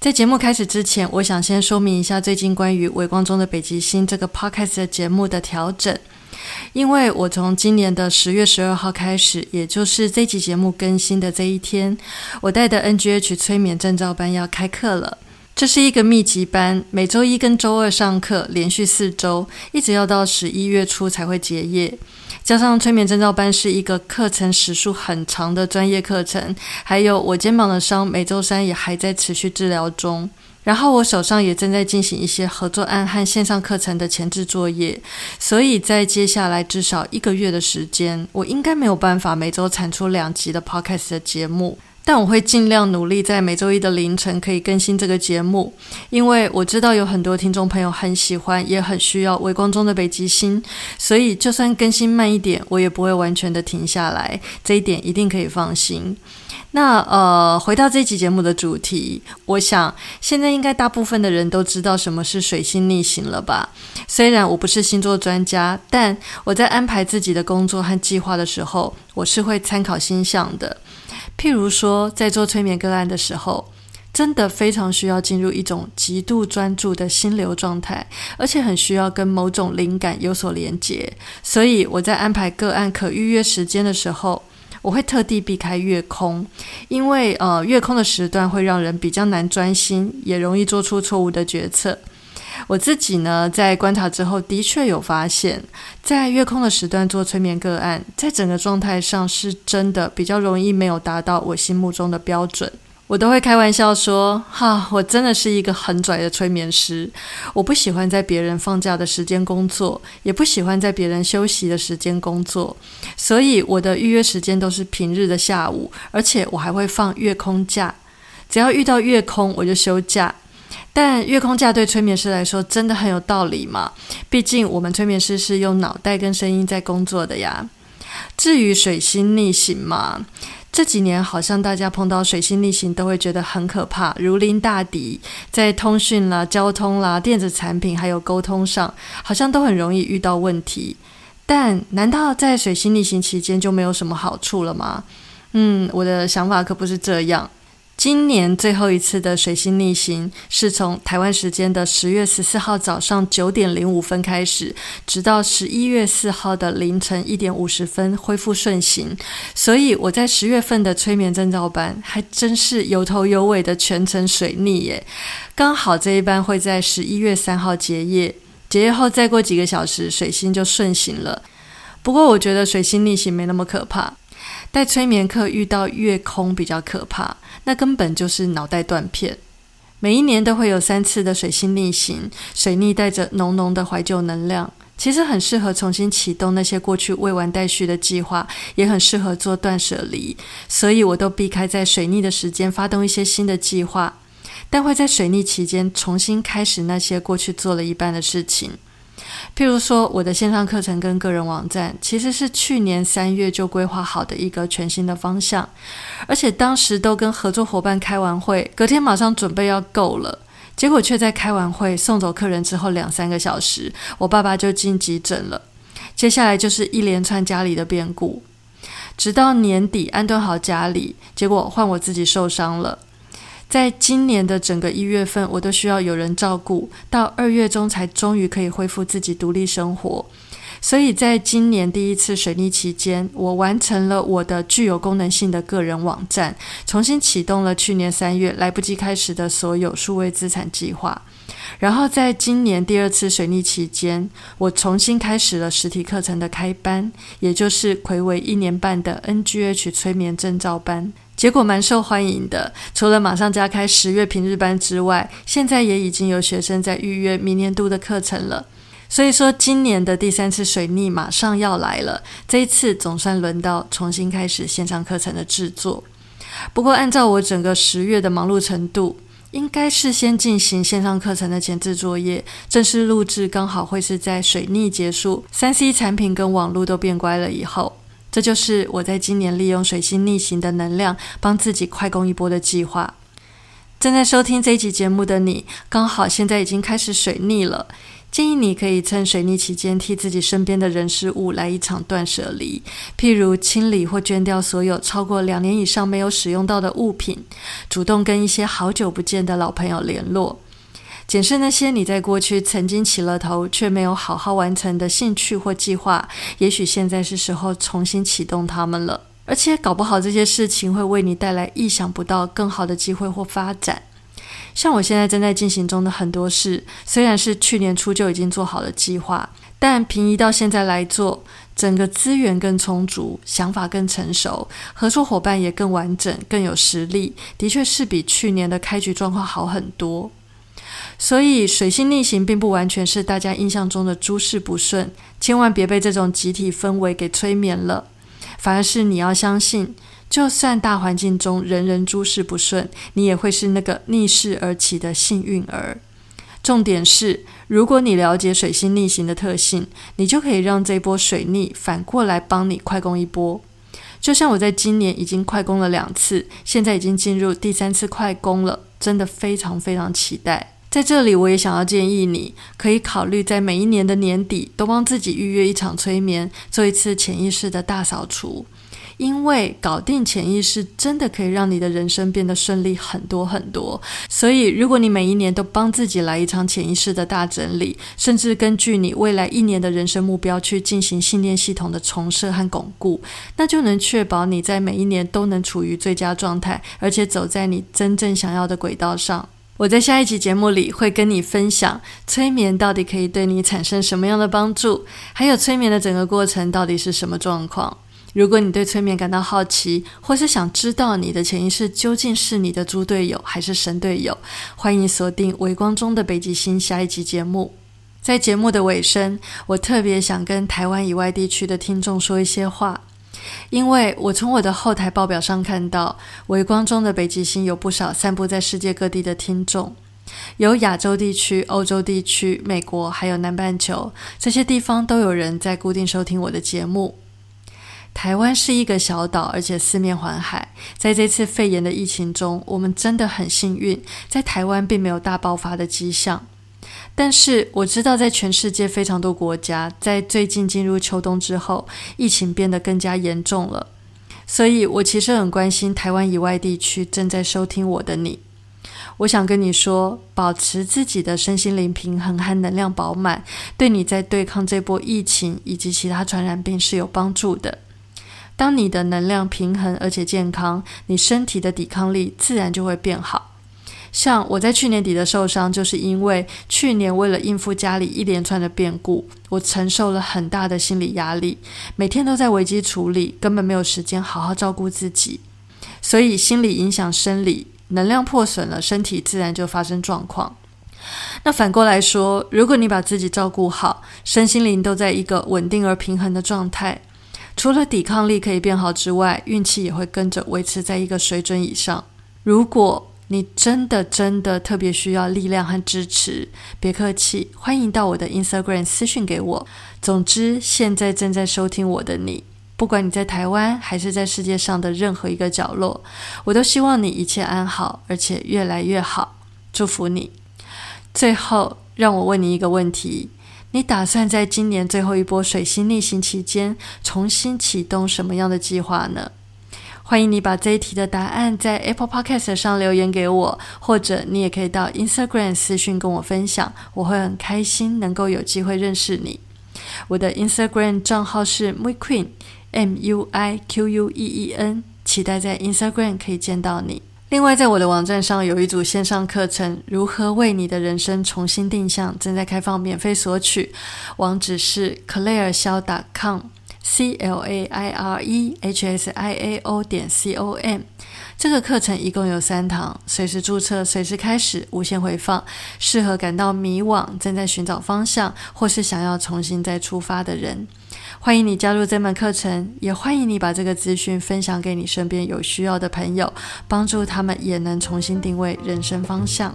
在节目开始之前，我想先说明一下最近关于《微光中的北极星》这个 podcast 节目的调整，因为我从今年的十月十二号开始，也就是这期节目更新的这一天，我带的 NGH 催眠证照班要开课了。这是一个密集班，每周一跟周二上课，连续四周，一直要到十一月初才会结业。加上催眠证照班是一个课程时数很长的专业课程，还有我肩膀的伤，每周三也还在持续治疗中。然后我手上也正在进行一些合作案和线上课程的前置作业，所以在接下来至少一个月的时间，我应该没有办法每周产出两集的 podcast 的节目。但我会尽量努力，在每周一的凌晨可以更新这个节目，因为我知道有很多听众朋友很喜欢，也很需要微光中的北极星，所以就算更新慢一点，我也不会完全的停下来，这一点一定可以放心。那呃，回到这期节目的主题，我想现在应该大部分的人都知道什么是水星逆行了吧？虽然我不是星座专家，但我在安排自己的工作和计划的时候，我是会参考星象的。譬如说，在做催眠个案的时候，真的非常需要进入一种极度专注的心流状态，而且很需要跟某种灵感有所连结。所以我在安排个案可预约时间的时候，我会特地避开月空，因为呃，月空的时段会让人比较难专心，也容易做出错误的决策。我自己呢，在观察之后，的确有发现，在月空的时段做催眠个案，在整个状态上是真的比较容易没有达到我心目中的标准。我都会开玩笑说：“哈，我真的是一个很拽的催眠师。我不喜欢在别人放假的时间工作，也不喜欢在别人休息的时间工作，所以我的预约时间都是平日的下午，而且我还会放月空假，只要遇到月空我就休假。”但月空架对催眠师来说真的很有道理嘛？毕竟我们催眠师是用脑袋跟声音在工作的呀。至于水星逆行嘛，这几年好像大家碰到水星逆行都会觉得很可怕，如临大敌，在通讯啦、交通啦、电子产品还有沟通上，好像都很容易遇到问题。但难道在水星逆行期间就没有什么好处了吗？嗯，我的想法可不是这样。今年最后一次的水星逆行是从台湾时间的十月十四号早上九点零五分开始，直到十一月四号的凌晨一点五十分恢复顺行。所以我在十月份的催眠证照班还真是有头有尾的全程水逆耶。刚好这一班会在十一月三号结业，结业后再过几个小时水星就顺行了。不过我觉得水星逆行没那么可怕。带催眠课遇到月空比较可怕，那根本就是脑袋断片。每一年都会有三次的水星逆行，水逆带着浓浓的怀旧能量，其实很适合重新启动那些过去未完待续的计划，也很适合做断舍离。所以我都避开在水逆的时间发动一些新的计划，但会在水逆期间重新开始那些过去做了一半的事情。譬如说，我的线上课程跟个人网站，其实是去年三月就规划好的一个全新的方向，而且当时都跟合作伙伴开完会，隔天马上准备要够了，结果却在开完会送走客人之后两三个小时，我爸爸就进急诊了。接下来就是一连串家里的变故，直到年底安顿好家里，结果换我自己受伤了。在今年的整个一月份，我都需要有人照顾，到二月中才终于可以恢复自己独立生活。所以在今年第一次水逆期间，我完成了我的具有功能性的个人网站，重新启动了去年三月来不及开始的所有数位资产计划。然后在今年第二次水逆期间，我重新开始了实体课程的开班，也就是魁违一年半的 NGH 催眠证照班。结果蛮受欢迎的，除了马上加开十月平日班之外，现在也已经有学生在预约明年度的课程了。所以说，今年的第三次水逆马上要来了，这一次总算轮到重新开始线上课程的制作。不过，按照我整个十月的忙碌程度，应该是先进行线上课程的前置作业，正式录制刚好会是在水逆结束、三 C 产品跟网络都变乖了以后。这就是我在今年利用水星逆行的能量，帮自己快攻一波的计划。正在收听这一集节目的你，刚好现在已经开始水逆了。建议你可以趁水逆期间，替自己身边的人事物来一场断舍离，譬如清理或捐掉所有超过两年以上没有使用到的物品，主动跟一些好久不见的老朋友联络，检视那些你在过去曾经起了头却没有好好完成的兴趣或计划，也许现在是时候重新启动它们了。而且搞不好这些事情会为你带来意想不到更好的机会或发展。像我现在正在进行中的很多事，虽然是去年初就已经做好了计划，但平移到现在来做，整个资源更充足，想法更成熟，合作伙伴也更完整、更有实力，的确是比去年的开局状况好很多。所以水星逆行并不完全是大家印象中的诸事不顺，千万别被这种集体氛围给催眠了，反而是你要相信。就算大环境中人人诸事不顺，你也会是那个逆势而起的幸运儿。重点是，如果你了解水星逆行的特性，你就可以让这波水逆反过来帮你快攻一波。就像我在今年已经快攻了两次，现在已经进入第三次快攻了，真的非常非常期待。在这里，我也想要建议你，可以考虑在每一年的年底都帮自己预约一场催眠，做一次潜意识的大扫除。因为搞定潜意识，真的可以让你的人生变得顺利很多很多。所以，如果你每一年都帮自己来一场潜意识的大整理，甚至根据你未来一年的人生目标去进行信念系统的重设和巩固，那就能确保你在每一年都能处于最佳状态，而且走在你真正想要的轨道上。我在下一集节目里会跟你分享催眠到底可以对你产生什么样的帮助，还有催眠的整个过程到底是什么状况。如果你对催眠感到好奇，或是想知道你的潜意识究竟是你的猪队友还是神队友，欢迎锁定《微光中的北极星》下一集节目。在节目的尾声，我特别想跟台湾以外地区的听众说一些话，因为我从我的后台报表上看到，《微光中的北极星》有不少散布在世界各地的听众，有亚洲地区、欧洲地区、美国，还有南半球这些地方都有人在固定收听我的节目。台湾是一个小岛，而且四面环海。在这次肺炎的疫情中，我们真的很幸运，在台湾并没有大爆发的迹象。但是我知道，在全世界非常多国家，在最近进入秋冬之后，疫情变得更加严重了。所以我其实很关心台湾以外地区正在收听我的你。我想跟你说，保持自己的身心灵平衡和能量饱满，对你在对抗这波疫情以及其他传染病是有帮助的。当你的能量平衡而且健康，你身体的抵抗力自然就会变好。像我在去年底的受伤，就是因为去年为了应付家里一连串的变故，我承受了很大的心理压力，每天都在危机处理，根本没有时间好好照顾自己。所以心理影响生理，能量破损了，身体自然就发生状况。那反过来说，如果你把自己照顾好，身心灵都在一个稳定而平衡的状态。除了抵抗力可以变好之外，运气也会跟着维持在一个水准以上。如果你真的真的特别需要力量和支持，别客气，欢迎到我的 Instagram 私讯给我。总之，现在正在收听我的你，不管你在台湾还是在世界上的任何一个角落，我都希望你一切安好，而且越来越好。祝福你。最后，让我问你一个问题。你打算在今年最后一波水星逆行期间重新启动什么样的计划呢？欢迎你把这一题的答案在 Apple Podcast 上留言给我，或者你也可以到 Instagram 私讯跟我分享，我会很开心能够有机会认识你。我的 Instagram 账号是 Muiqueen M U I Q U E E N，期待在 Instagram 可以见到你。另外，在我的网站上有一组线上课程，《如何为你的人生重新定向》，正在开放免费索取。网址是 claire 肖 c l a i r e h s i a o 点 c o m。这个课程一共有三堂，随时注册，随时开始，无限回放，适合感到迷惘、正在寻找方向，或是想要重新再出发的人。欢迎你加入这门课程，也欢迎你把这个资讯分享给你身边有需要的朋友，帮助他们也能重新定位人生方向。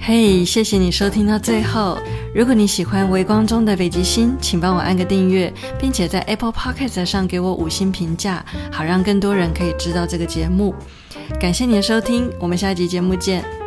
嘿，谢谢你收听到最后。如果你喜欢微光中的北极星，请帮我按个订阅，并且在 Apple p o c k e t 上给我五星评价，好让更多人可以知道这个节目。感谢你的收听，我们下一集节目见。